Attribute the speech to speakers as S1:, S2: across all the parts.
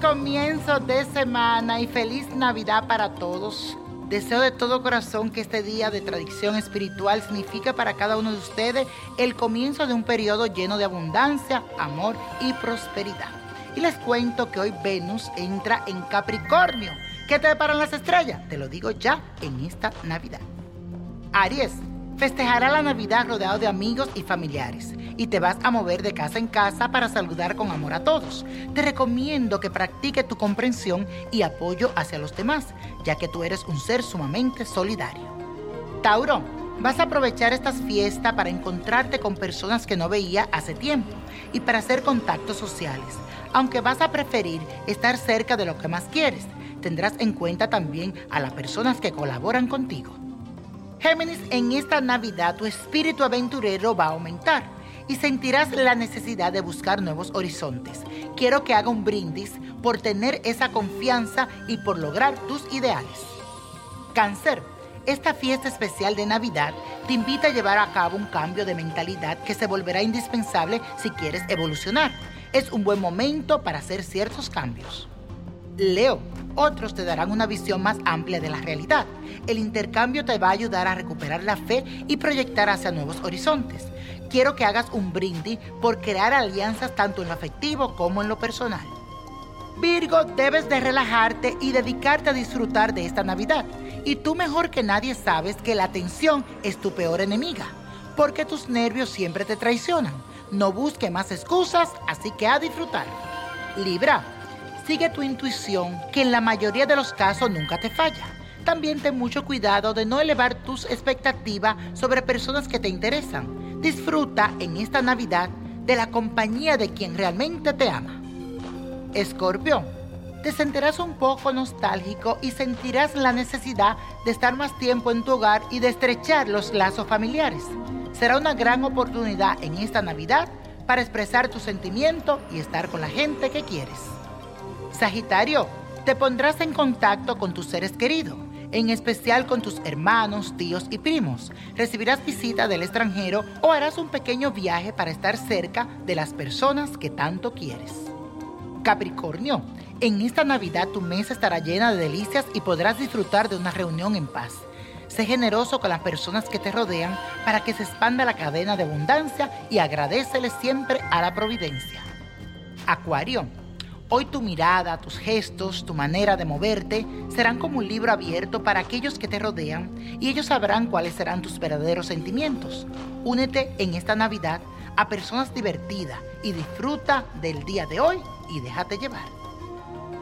S1: inicio de semana y feliz Navidad para todos. Deseo de todo corazón que este día de tradición espiritual signifique para cada uno de ustedes el comienzo de un periodo lleno de abundancia, amor y prosperidad. Y les cuento que hoy Venus entra en Capricornio. ¿Qué te deparan las estrellas? Te lo digo ya en esta Navidad. Aries, festejará la Navidad rodeado de amigos y familiares y te vas a mover de casa en casa para saludar con amor a todos. Te recomiendo que practique tu comprensión y apoyo hacia los demás, ya que tú eres un ser sumamente solidario. Tauro, vas a aprovechar estas fiestas para encontrarte con personas que no veía hace tiempo y para hacer contactos sociales, aunque vas a preferir estar cerca de lo que más quieres. Tendrás en cuenta también a las personas que colaboran contigo. Géminis, en esta Navidad tu espíritu aventurero va a aumentar y sentirás la necesidad de buscar nuevos horizontes. Quiero que haga un brindis por tener esa confianza y por lograr tus ideales. Cáncer, esta fiesta especial de Navidad te invita a llevar a cabo un cambio de mentalidad que se volverá indispensable si quieres evolucionar. Es un buen momento para hacer ciertos cambios. Leo, otros te darán una visión más amplia de la realidad. El intercambio te va a ayudar a recuperar la fe y proyectar hacia nuevos horizontes quiero que hagas un brindis por crear alianzas tanto en lo afectivo como en lo personal. Virgo, debes de relajarte y dedicarte a disfrutar de esta Navidad. Y tú mejor que nadie sabes que la tensión es tu peor enemiga, porque tus nervios siempre te traicionan. No busque más excusas, así que a disfrutar. Libra, sigue tu intuición, que en la mayoría de los casos nunca te falla. También ten mucho cuidado de no elevar tus expectativas sobre personas que te interesan Disfruta en esta Navidad de la compañía de quien realmente te ama. Escorpio, te sentirás un poco nostálgico y sentirás la necesidad de estar más tiempo en tu hogar y de estrechar los lazos familiares. Será una gran oportunidad en esta Navidad para expresar tu sentimiento y estar con la gente que quieres. Sagitario, te pondrás en contacto con tus seres queridos en especial con tus hermanos, tíos y primos. Recibirás visita del extranjero o harás un pequeño viaje para estar cerca de las personas que tanto quieres. Capricornio, en esta Navidad tu mesa estará llena de delicias y podrás disfrutar de una reunión en paz. Sé generoso con las personas que te rodean para que se expanda la cadena de abundancia y agradecele siempre a la providencia. Acuario, Hoy tu mirada, tus gestos, tu manera de moverte serán como un libro abierto para aquellos que te rodean y ellos sabrán cuáles serán tus verdaderos sentimientos. Únete en esta Navidad a personas divertidas y disfruta del día de hoy y déjate llevar.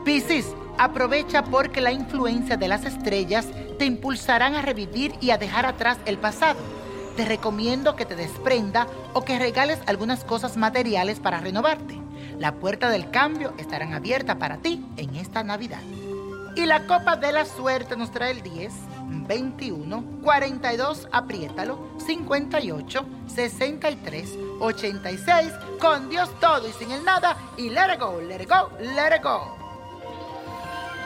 S1: Piscis, aprovecha porque la influencia de las estrellas te impulsarán a revivir y a dejar atrás el pasado. Te recomiendo que te desprenda o que regales algunas cosas materiales para renovarte. La puerta del cambio estarán abiertas para ti en esta Navidad. Y la copa de la suerte nos trae el 10, 21, 42, apriétalo, 58, 63, 86, con Dios todo y sin el nada, y let it go, let it go, let it go.